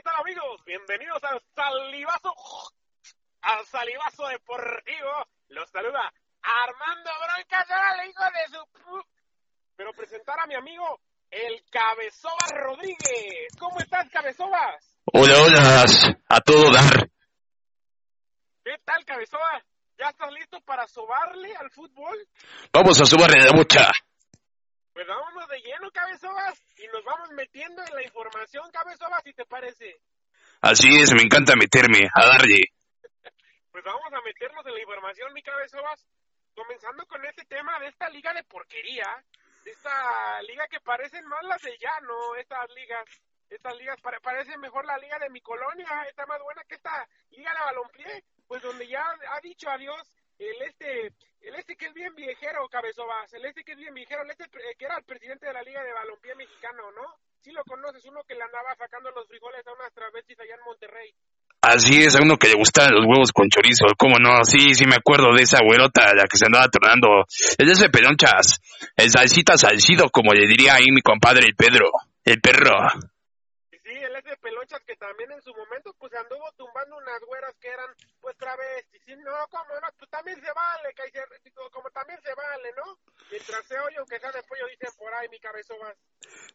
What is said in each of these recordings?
¿qué tal amigos? Bienvenidos al Salivazo, al Salivazo Deportivo. Los saluda Armando Broncas, el hijo de su... Pero presentar a mi amigo, el Cabezobas Rodríguez. ¿Cómo estás, Cabezobas? Hola, hola, a todo dar. ¿Qué tal, Cabezobas? ¿Ya estás listo para sobarle al fútbol? Vamos a sobarle de mucha. Pues vámonos de lleno, cabezobas, y nos vamos metiendo en la información, cabezobas, si te parece. Así es, me encanta meterme, a darle. pues vamos a meternos en la información, mi cabezobas, comenzando con este tema de esta liga de porquería, de esta liga que parecen más las de llano, estas ligas, estas ligas, parece mejor la liga de mi colonia, está más buena que esta liga de balompié, pues donde ya ha dicho adiós el este el este que es bien viejero, Cabezobas, el este que es bien viejero, el este que era el presidente de la Liga de Balompié Mexicano, ¿no? Sí lo conoces, uno que le andaba sacando los frijoles a unas travestis allá en Monterrey. Así es, a uno que le gustaban los huevos con chorizo, ¿cómo no? Sí, sí me acuerdo de esa güerota, la que se andaba tornando. Es de ese pelonchas, el salsita salcido, como le diría ahí mi compadre el Pedro, el perro de pelonchas que también en su momento pues anduvo tumbando unas güeras que eran pues travestis. Y no, como no, pues también se vale, como también se vale, ¿no? Mientras se oye, aunque sea de pollo, dicen por ahí mi cabeza más.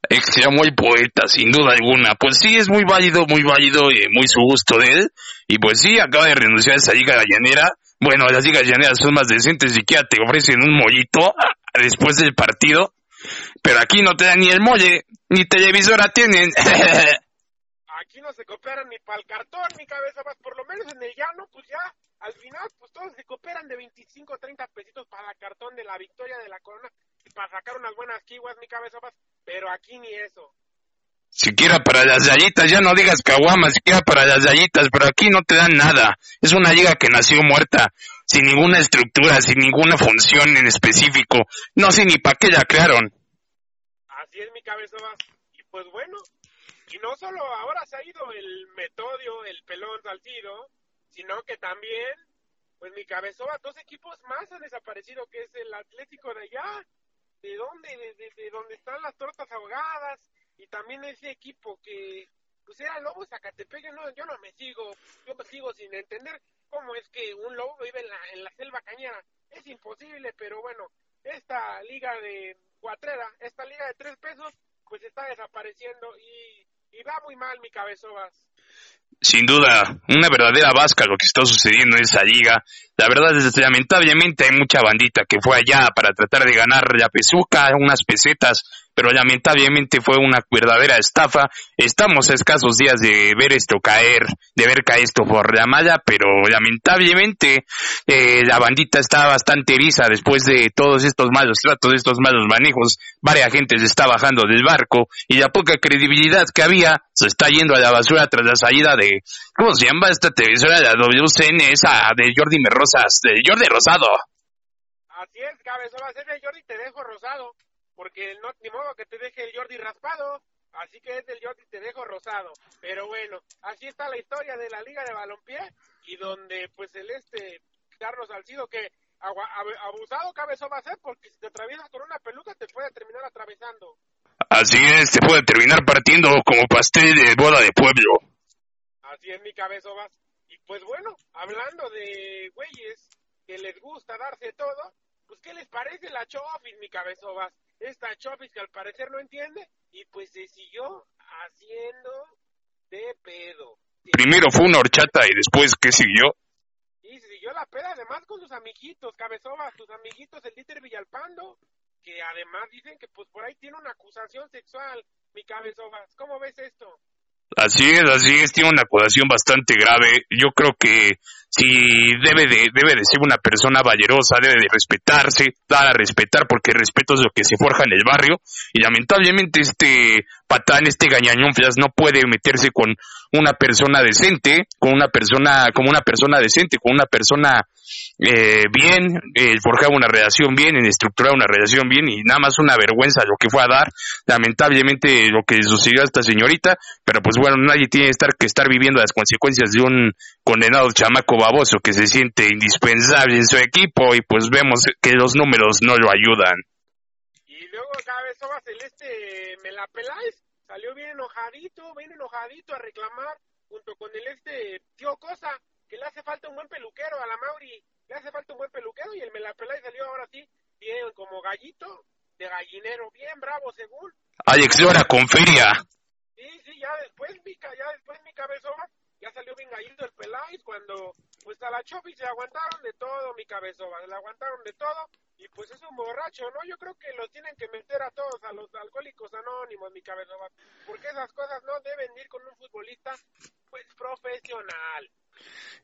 Es que sea muy poeta, sin duda alguna. Pues sí, es muy válido, muy válido y muy su gusto de él. Y pues sí, acaba de renunciar a esa liga llanera. Bueno, las ligas llaneras son más decentes, siquiera te ofrecen un mollito después del partido. Pero aquí no te dan ni el molle, ni televisora tienen. no se cooperan ni para el cartón, ni cabeza más, por lo menos en el llano, pues ya, al final, pues todos se cooperan de 25 30 pesitos para el cartón de la victoria de la corona, y para sacar unas buenas kiwas, mi cabeza más, pero aquí ni eso. Siquiera para las gallitas, ya no digas caguamas, siquiera para las gallitas, pero aquí no te dan nada. Es una liga que nació muerta, sin ninguna estructura, sin ninguna función en específico. No sé ni para qué la crearon. Así es mi cabeza más. Y pues bueno, y no solo ahora se ha ido el Metodio, el Pelón Salcido, sino que también, pues mi cabezoba, dos equipos más han desaparecido, que es el Atlético de allá, de dónde, de, de, donde están las tortas ahogadas, y también ese equipo que, pues era Lobo Zacatepec, no, yo no me sigo, yo me sigo sin entender cómo es que un lobo vive en la, en la selva cañera, es imposible, pero bueno, esta liga de cuatrera, esta liga de tres pesos, pues está desapareciendo y y va muy mal mi cabezobas. Sin duda, una verdadera vasca lo que está sucediendo en esa liga. La verdad es que lamentablemente hay mucha bandita que fue allá para tratar de ganar la pesuca, unas pesetas, pero lamentablemente fue una verdadera estafa. Estamos a escasos días de ver esto caer, de ver caer esto por la malla, pero lamentablemente eh, la bandita está bastante eriza después de todos estos malos tratos, estos malos manejos. Varias gente se está bajando del barco y la poca credibilidad que había se está yendo a la basura tras la salida de, ¿cómo se llama esta televisora? La WCN, esa de Jordi Merrosas, de Jordi Rosado. Así es, cabezón, es de Jordi Te Dejo Rosado porque no, ni modo que te deje el Jordi raspado, así que es del Jordi te dejo rosado. Pero bueno, así está la historia de la Liga de Balompié y donde pues el este Carlos Salcido que abusado cabezón va a ser porque si te atraviesas con una peluca te puede terminar atravesando. Así es, te puede terminar partiendo como pastel de boda de pueblo. Así es mi cabeza vas. Y pues bueno, hablando de güeyes que les gusta darse todo, pues ¿qué les parece la Chofis, mi cabeza vas? Esta Chopis que al parecer no entiende y pues se siguió haciendo de pedo. Primero fue una horchata y después, ¿qué siguió? Y siguió la peda además con sus amiguitos, cabezobas, sus amiguitos, el Dieter Villalpando, que además dicen que pues por ahí tiene una acusación sexual, mi cabezobas. ¿Cómo ves esto? Así es, así es, tiene una acusación bastante grave. Yo creo que si debe de, debe de ser una persona valerosa, debe de respetarse, dar a respetar, porque el respeto es lo que se forja en el barrio, y lamentablemente este patán, este gañañón no puede meterse con una persona decente, con una persona, como una persona decente, con una persona eh, bien, eh, forjar una relación bien, en estructurar una relación bien, y nada más una vergüenza lo que fue a dar, lamentablemente lo que sucedió a esta señorita, pero pues bueno, nadie tiene que estar, que estar viviendo las consecuencias de un condenado chamaco baboso que se siente indispensable en su equipo, y pues vemos que los números no lo ayudan. Y luego cada vez Celeste, me la peláis, salió bien enojadito, bien enojadito a reclamar junto con el este tío Cosa, que le hace falta un buen peluquero a la Mauri, le hace falta un buen peluquero y el Melapelay salió ahora sí, bien como gallito, de gallinero, bien bravo según. Alex Lora con feria. Sí, sí, ya después mi, ya después mi cabezón ya salió bien gallito el Peláez cuando pues a la Chopi se aguantaron de todo mi cabezón, le aguantaron de todo y pues es un borracho, ¿no? Yo creo que los tienen que meter a todos, a los alcohólicos anónimos, mi cabezón, porque esas cosas no deben ir con un futbolista pues profesional.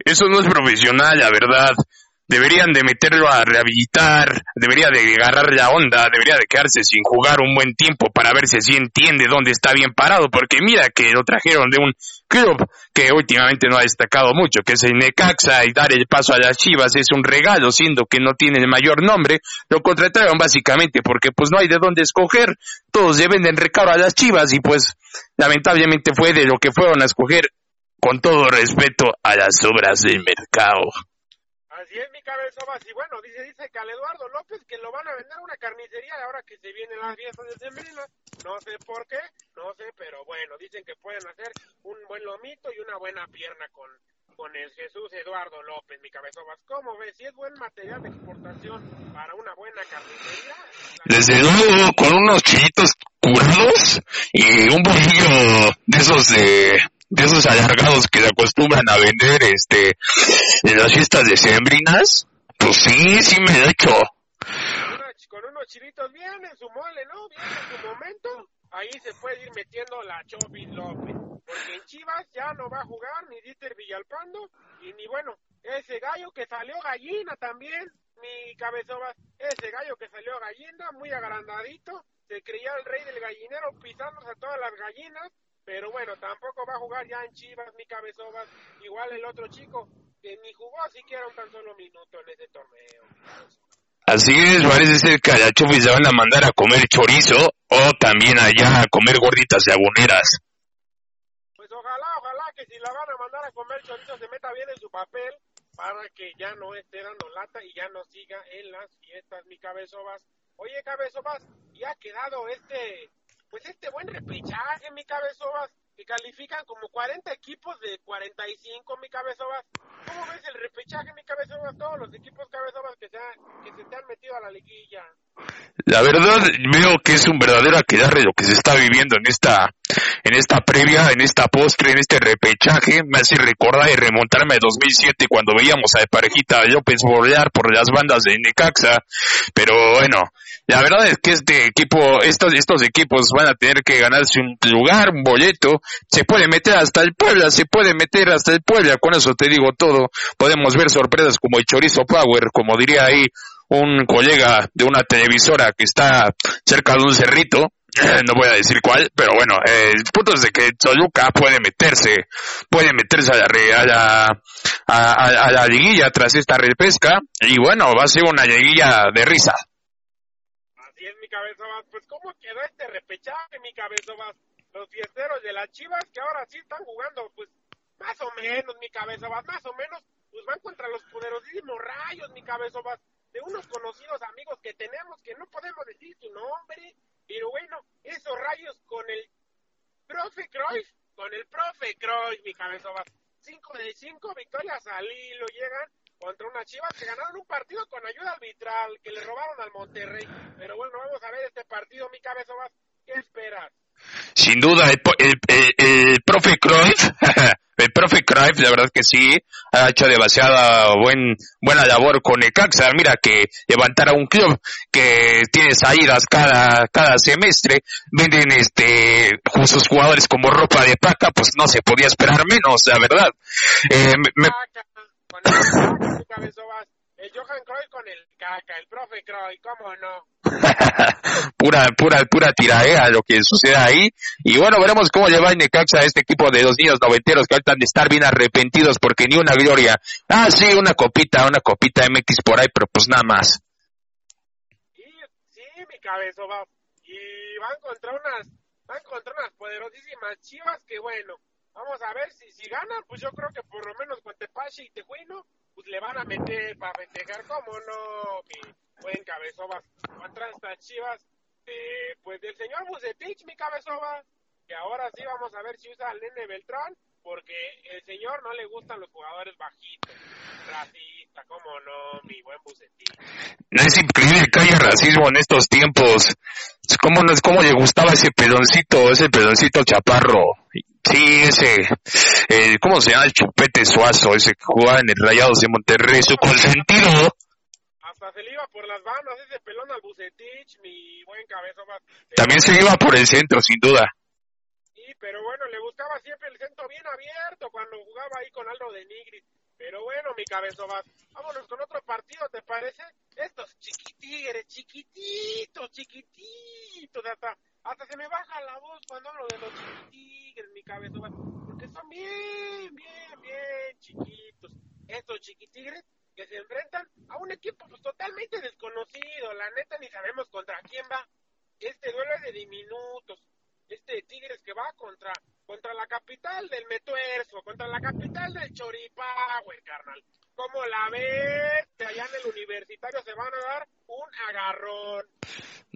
Eso no es profesional, la verdad deberían de meterlo a rehabilitar, debería de agarrar la onda, debería de quedarse sin jugar un buen tiempo para ver si entiende dónde está bien parado, porque mira que lo trajeron de un club que últimamente no ha destacado mucho, que es el Necaxa, y dar el paso a las Chivas es un regalo, siendo que no tiene el mayor nombre, lo contrataron básicamente porque pues no hay de dónde escoger, todos le venden recaro a las Chivas y pues lamentablemente fue de lo que fueron a escoger con todo respeto a las obras del mercado. Así es mi cabeza más. Y bueno, dice, dice que al Eduardo López que lo van a vender a una carnicería ahora que se vienen las fiestas de Sembrina. No sé por qué, no sé, pero bueno, dicen que pueden hacer un buen lomito y una buena pierna con, con el Jesús Eduardo López, mi cabeza más. ¿Cómo ves? Si es buen material de exportación para una buena carnicería. Desde luego, con unos chilitos curados y un poquillo de esos de de esos alargados que se acostumbran a vender este en las fiestas de sembrinas, pues sí, sí me he hecho. Con unos chilitos bien en su mole, ¿no? Bien en su momento. Ahí se puede ir metiendo la Chopi López. Porque en Chivas ya no va a jugar ni Dieter Villalpando. Y ni bueno, ese gallo que salió gallina también. Mi cabezón ese gallo que salió gallina, muy agrandadito. Se creía el rey del gallinero pisándose a todas las gallinas pero bueno, tampoco va a jugar ya en Chivas ni Cabezobas, igual el otro chico, que ni jugó siquiera un tan solo minuto en ese torneo. Así es, parece ser que a la se van a mandar a comer chorizo o también allá a comer gorditas agoneras. Pues ojalá, ojalá que si la van a mandar a comer chorizo se meta bien en su papel para que ya no esté dando lata y ya no siga en las fiestas, mi cabezobas. Oye, cabezobas, ya ha quedado este pues este buen repechaje, mi cabezobas, que califican como 40 equipos de 45, mi cabezobas. ¿Cómo ves el repechaje, mi cabezobas? Todos los equipos cabezobas que se, que se te han metido a la liguilla. La verdad, veo que es un verdadero aquelarre lo que se está viviendo en esta, en esta previa, en esta postre, en este repechaje. Me hace recordar y remontarme a 2007 cuando veíamos a Parejita López borrear por las bandas de Necaxa. Pero bueno, la verdad es que este equipo, estos, estos equipos van a tener que ganarse un lugar, un boleto. Se puede meter hasta el Puebla, se puede meter hasta el Puebla. Con eso te digo todo. Podemos ver sorpresas como el Chorizo Power, como diría ahí un colega de una televisora que está cerca de un cerrito. no voy a decir cuál, pero bueno, el punto es de que Toluca puede meterse, puede meterse a la, a la, a, la liguilla tras esta repesca y bueno, va a ser una liguilla de risa cabeza más. Pues cómo quedó este repechaje, mi cabeza más. Los fiesteros de las Chivas que ahora sí están jugando, pues más o menos, mi cabeza más, más o menos, pues van contra los poderosísimos rayos, mi cabeza más, de unos conocidos amigos que tenemos que no podemos decir su nombre, pero bueno, esos rayos con el profe Cruyff, con el profe Cruyff, mi cabeza más. Cinco de cinco victorias al hilo llegan contra unas Chivas que ganaron un partido con ayuda arbitral, que le robaron al Monterrey. Pero bueno, vamos a ver este partido, mi cabeza más. ¿Qué esperas? Sin duda, el, el, profe Cruyff, el profe Cruyff, la verdad que sí, ha hecho demasiada buen, buena labor con Necaxa. Mira que levantar a un club que tiene salidas cada, cada semestre, venden este, sus jugadores como ropa de paca, pues no se podía esperar menos, la verdad. Eh, me, el Johan Cruyff con el caca, el profe Cruyff, ¿cómo no? pura, pura, pura tiraera lo que sucede ahí. Y bueno, veremos cómo lleva Necaxa a este equipo de los niños noventeros que ahorita de estar bien arrepentidos porque ni una gloria. Ah, sí, una copita, una copita MX por ahí, pero pues nada más. Sí, sí, mi cabeza va. Y van contra unas, van contra unas poderosísimas chivas que bueno, Vamos a ver si, si ganan, pues yo creo que por lo menos con Tepache y Tejuino, pues le van a meter para festejar, ¿cómo no? Mi buen cabezobas. Contra estas chivas, eh, pues del señor Bucetich, mi cabezobas, que sí vamos a ver si usa al nene Beltrán, porque el señor no le gustan los jugadores bajitos. Racista, cómo no, mi buen Bucetín. No es increíble que haya racismo en estos tiempos. ¿Cómo, no, cómo le gustaba ese pedoncito, ese pedoncito chaparro? Sí, ese, eh, ¿cómo se llama? El Chupete Suazo, ese que jugaba en el Rayados de Monterrey, su consentido. Hasta se le iba por las bandas ese pelón al Bucetich, mi buen cabezón. También se iba por el centro, sin duda. Sí, pero bueno, le buscaba siempre el centro bien abierto cuando jugaba ahí con Aldo de Nigris. Pero bueno, mi cabezón, vámonos con otro partido, ¿te parece? Estos chiquitigres, chiquititos, chiquititos, hasta, hasta se me baja la voz cuando hablo de los chiquitigres, mi cabezón, porque son bien, bien, bien chiquitos. Estos chiquitigres que se enfrentan a un equipo pues, totalmente desconocido, la neta ni sabemos contra quién va. Este duelo es de diminutos. Este Tigres que va contra contra la capital del Metuerzo, contra la capital del Choripahue, carnal. ¿Cómo la ves? Allá en el universitario se van a dar un agarrón.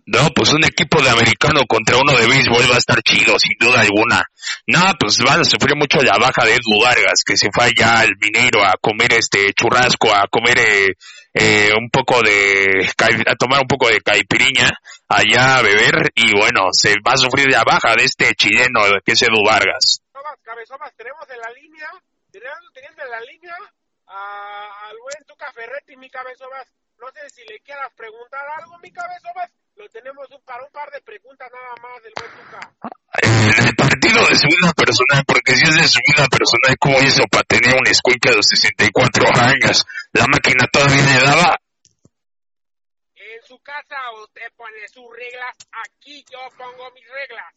No, pues un equipo de americano contra uno de béisbol va a estar chido, sin duda alguna. No, pues van a sufrir mucho la baja de Edu Vargas, que se fue allá al Mineiro a comer este churrasco, a comer eh, eh, un poco de, a tomar un poco de caipiriña allá a beber y bueno, se va a sufrir la baja de este chileno que es Edu Vargas. Cabezomas, tenemos en la línea, teniendo en la línea al buen Tuca Ferretti, mi Cabezomas. No sé si le quieras preguntar algo, mi Cabezomas lo tenemos un, para un par de preguntas nada más del buen Tuca. El partido de su vida personal, porque si es de su vida personal, ¿cómo hizo para tener un escuincle de 64 años? ¿La máquina todavía le daba? En su casa usted pone sus reglas, aquí yo pongo mis reglas.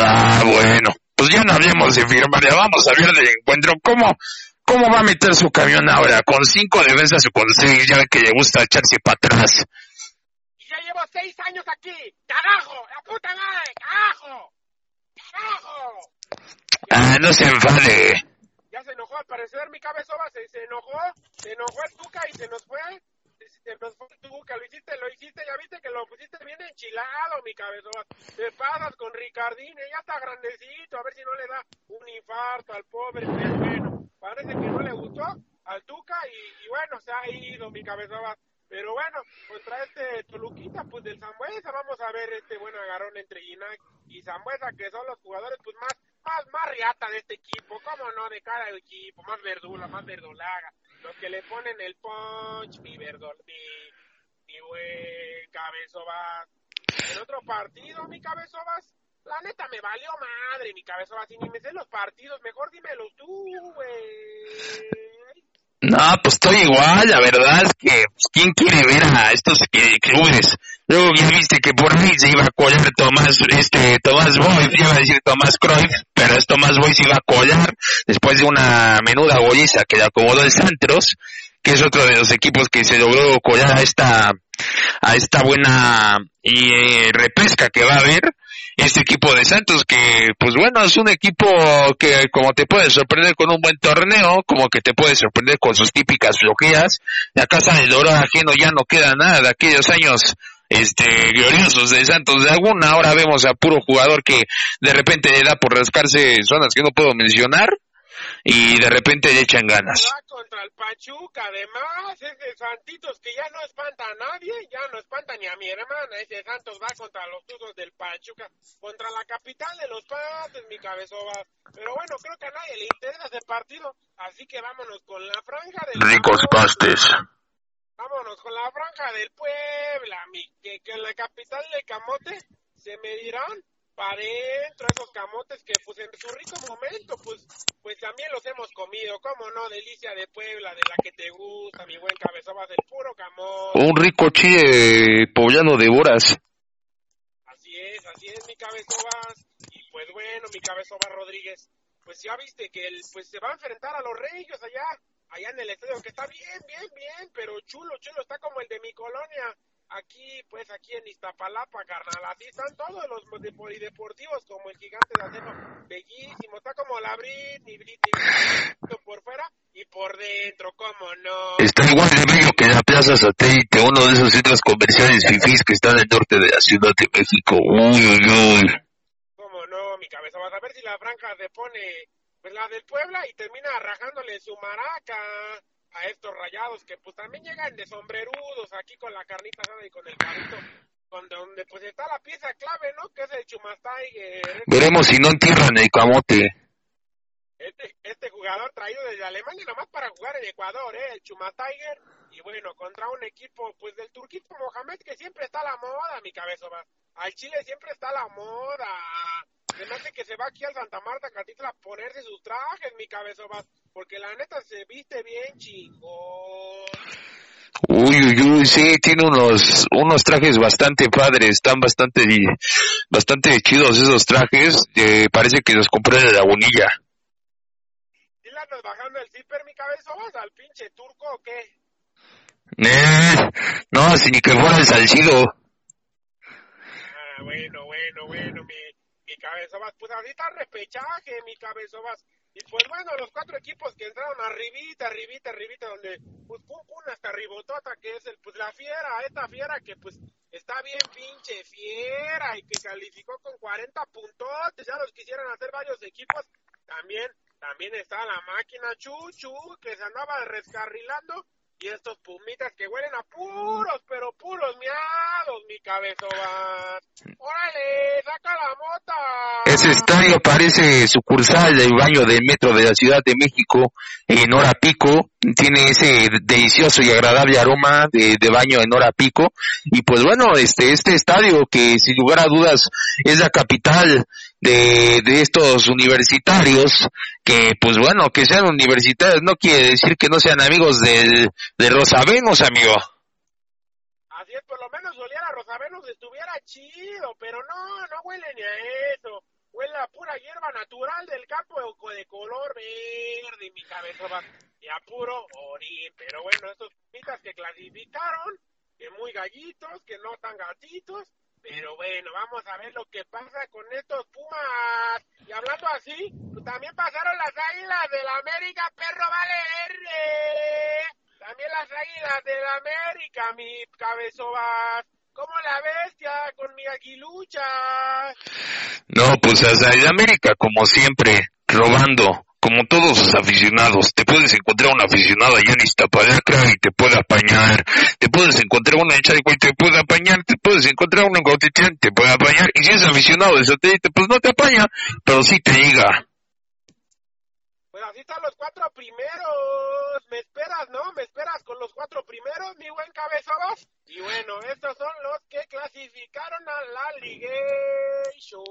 Ah, bueno, pues ya no hablemos de firmar, ya vamos a ver del encuentro. ¿Cómo, ¿Cómo va a meter su camión ahora? ¿Con cinco defensas o con seis? Ya que le gusta echarse para atrás llevo seis años aquí. ¡Carajo! ¡La puta madre! ¡Carajo! ¡Carajo! Ah, no se enfade. Ya se enojó, al parecer mi cabezova se, se enojó, se enojó el Tuca y se nos fue. Se nos fue el Tuca, lo hiciste, lo hiciste, ya viste que lo pusiste bien enchilado, mi cabezova. Te pasas con Ricardín, ya está grandecito, a ver si no le da un infarto al pobre, bueno, parece que no le gustó al Tuca y, y bueno, se ha ido mi cabezova pero bueno, contra este Toluquita, pues del Zambuesa, vamos a ver este buen agarrón entre Ginac y Zambuesa, que son los jugadores pues más, más, más riata de este equipo, cómo no, de cada equipo, más verdula, más verdolaga, los que le ponen el punch, mi verdol, mi, mi buen cabezobas. En otro partido, mi cabezobas, la neta me valió madre, mi cabezobas, y ni me sé los partidos, mejor dímelos tú, güey. No, pues estoy igual, la verdad es que pues, ¿quién quiere ver a estos clubes? Luego ya viste que por ahí se iba a colar Tomás, este, Tomás Boy, iba a decir Tomás Cruyff, pero es Tomás Boy se iba a colar después de una menuda golliza que le acomodó el Santos, que es otro de los equipos que se logró colar a esta, a esta buena y, eh, repesca que va a haber este equipo de Santos que pues bueno es un equipo que como te puede sorprender con un buen torneo como que te puede sorprender con sus típicas floqueas la casa del oro ajeno ya no queda nada. De aquellos años este gloriosos de Santos de alguna ahora vemos a puro jugador que de repente le da por rascarse zonas que no puedo mencionar y de repente le echan ganas. Va contra el Pachuca, además, ese Santitos que ya no espanta a nadie, ya no espanta ni a mi hermana, ese Santos va contra los tuzos del Pachuca, contra la capital de los pates, mi cabezova. Pero bueno, creo que a nadie le interesa ese partido, así que vámonos con la franja del... Ricos pastes. Vámonos con la franja del Puebla, mi, que, que en la capital de Camote se medirán para adentro esos camotes que pues en su rico momento pues pues también los hemos comido, cómo no, delicia de Puebla, de la que te gusta, mi buen cabezobas del puro camote. Un rico chile poblano de horas. Así es, así es mi cabezobas y pues bueno, mi cabezobas Rodríguez, pues ya viste que él pues se va a enfrentar a los Reyes allá, allá en el estadio que está bien, bien, bien, pero chulo, chulo, está como el de mi colonia aquí, pues aquí en Iztapalapa, carnal, así están todos los polideportivos como el gigante de acero, bellísimo, está como la Britney, Britney, por fuera y por dentro, cómo no. Está igual de bello que la Plaza Satélite, uno de esos centros comerciales fifís que está en el norte de la Ciudad de México, uy, uy, uy. Cómo no, no, mi cabeza, vas a ver si la franja se pone, pues la del Puebla y termina rajándole su maraca a estos rayados que pues también llegan de sombrerudos aquí con la carnita asada y con el carrito donde pues está la pieza clave, ¿no? Que es el Tiger. Veremos si no entierran el camote. Este, este jugador traído desde Alemania nomás para jugar en Ecuador, ¿eh? El Tiger. Y bueno, contra un equipo pues del Turquito Mohamed que siempre está a la moda, mi cabeza va. Al Chile siempre está a la moda. Hace que se va aquí al Santa Marta Catitla a ponerse sus trajes, mi cabeza. Porque la neta se viste bien chingón. Uy, uy, uy, sí, tiene unos, unos trajes bastante padres, están bastante, bastante chidos esos trajes, eh, parece que los compré de la bonilla. ¿Y la andas bajando el zipper, mi cabeza, vas al pinche turco o qué? Eh, no, si ni que fuera el salcido. Ah, bueno, bueno, bueno, mi, vas, pues ahorita repechaje, mi cabeza vas. Y pues bueno, los cuatro equipos que entraron arribita, arribita, arribita, donde pues pum, pum, hasta ribotota, que es el, pues la fiera, esta fiera que pues está bien pinche fiera y que calificó con 40 puntos, ya los quisieran hacer varios equipos, también, también está la máquina Chuchu, que se andaba rescarrilando, y estos pumitas que huelen a puros, pero puros miados, mi cabezón. ¡Órale, saca la mota! Ese estadio parece sucursal del baño del metro de la Ciudad de México en hora pico. Tiene ese delicioso y agradable aroma de, de baño en hora pico. Y pues bueno, este, este estadio que sin lugar a dudas es la capital de, de estos universitarios, que pues bueno, que sean universitarios no quiere decir que no sean amigos del, de Rosavenos, amigo. Así es, por lo menos olía a Rosavenos estuviera chido, pero no, no huele ni a eso. Huele a pura hierba natural del campo de color verde, mi cabeza va, y a puro orín. Pero bueno, estos pitas que clasificaron, que muy gallitos, que no tan gatitos, pero bueno, vamos a ver lo que pasa con estos Pumas. Y hablando así, pues también pasaron las águilas del América, perro vale También las águilas del América, mi cabezobas. ¿Cómo la bestia con mi aguilucha? No, pues las América, como siempre, robando como todos los aficionados, te puedes encontrar un aficionado allá en Iztapalacra y te puede apañar, te puedes encontrar una hecha y te puede apañar, te puedes encontrar una en te puede apañar, y si es aficionado de satélite, pues no te apaña, pero sí te llega. Pues así están los cuatro primeros, me esperas, ¿no? Me esperas con los cuatro primeros, mi buen cabezabas. Y bueno, estos son los que clasificaron a la Ligation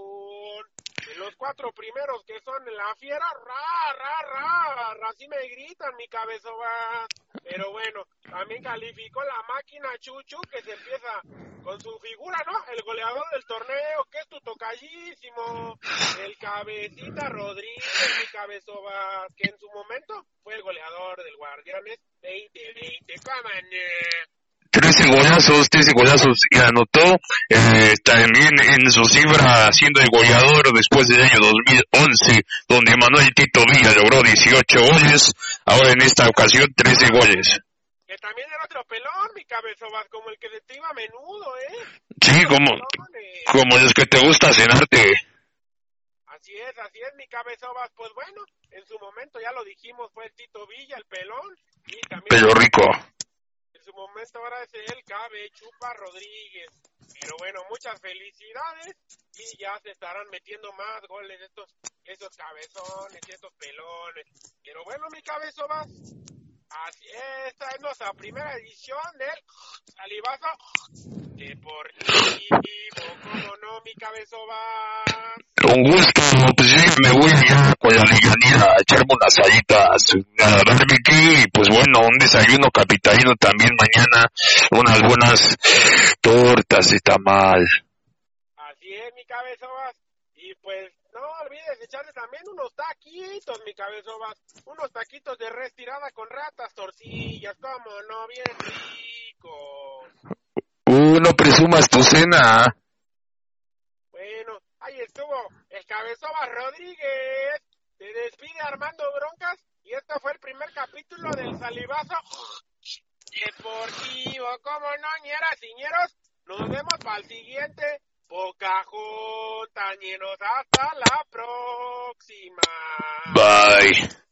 los cuatro primeros que son la fiera, ra, ra, ra, así me gritan mi cabeza va. Pero bueno, también calificó la máquina Chuchu que se empieza con su figura, ¿no? El goleador del torneo, que es tu tocallísimo, el cabecita Rodríguez, mi cabezova, que en su momento fue el goleador del Guardianes 2020. ¡Cámane! 13 golazos, 13 golazos y anotó eh, también en su cifra siendo el goleador después del año 2011 donde Manuel Tito Villa logró 18 goles, ahora en esta ocasión 13 goles. Que también era otro pelón, mi cabezobas, como el que te iba a menudo, ¿eh? Sí, como, como los que te gusta cenarte. Así es, así es, mi cabezobas. Pues bueno, en su momento ya lo dijimos, fue el Tito Villa, el pelón. Y también Pelo rico su momento ahora es el Cabe Chupa Rodríguez. Pero bueno, muchas felicidades y ya se estarán metiendo más goles estos, estos cabezones y estos pelones. Pero bueno, mi cabezo va. Así, esta es nuestra primera edición del Salivazo Deportivo. ¿Cómo no, mi cabezo va? Con gusto, pues sí, me voy ya con la liganía a echarme unas salitas a barbecue y pues bueno, un desayuno capitalino también mañana, unas buenas tortas y tamal. Así es, mi cabezobas. Y pues no olvides echarle también unos taquitos, mi cabezobas. Unos taquitos de res tirada con ratas, torcillas, como no, bien ricos. Uh, no presumas tu cena. Bueno, ahí estuvo el Cabezobas Rodríguez. Se despide Armando Broncas y este fue el primer capítulo del salivazo deportivo. Como no, ñeras y ñeros, nos vemos para el siguiente Pocahontas, hasta la próxima. Bye.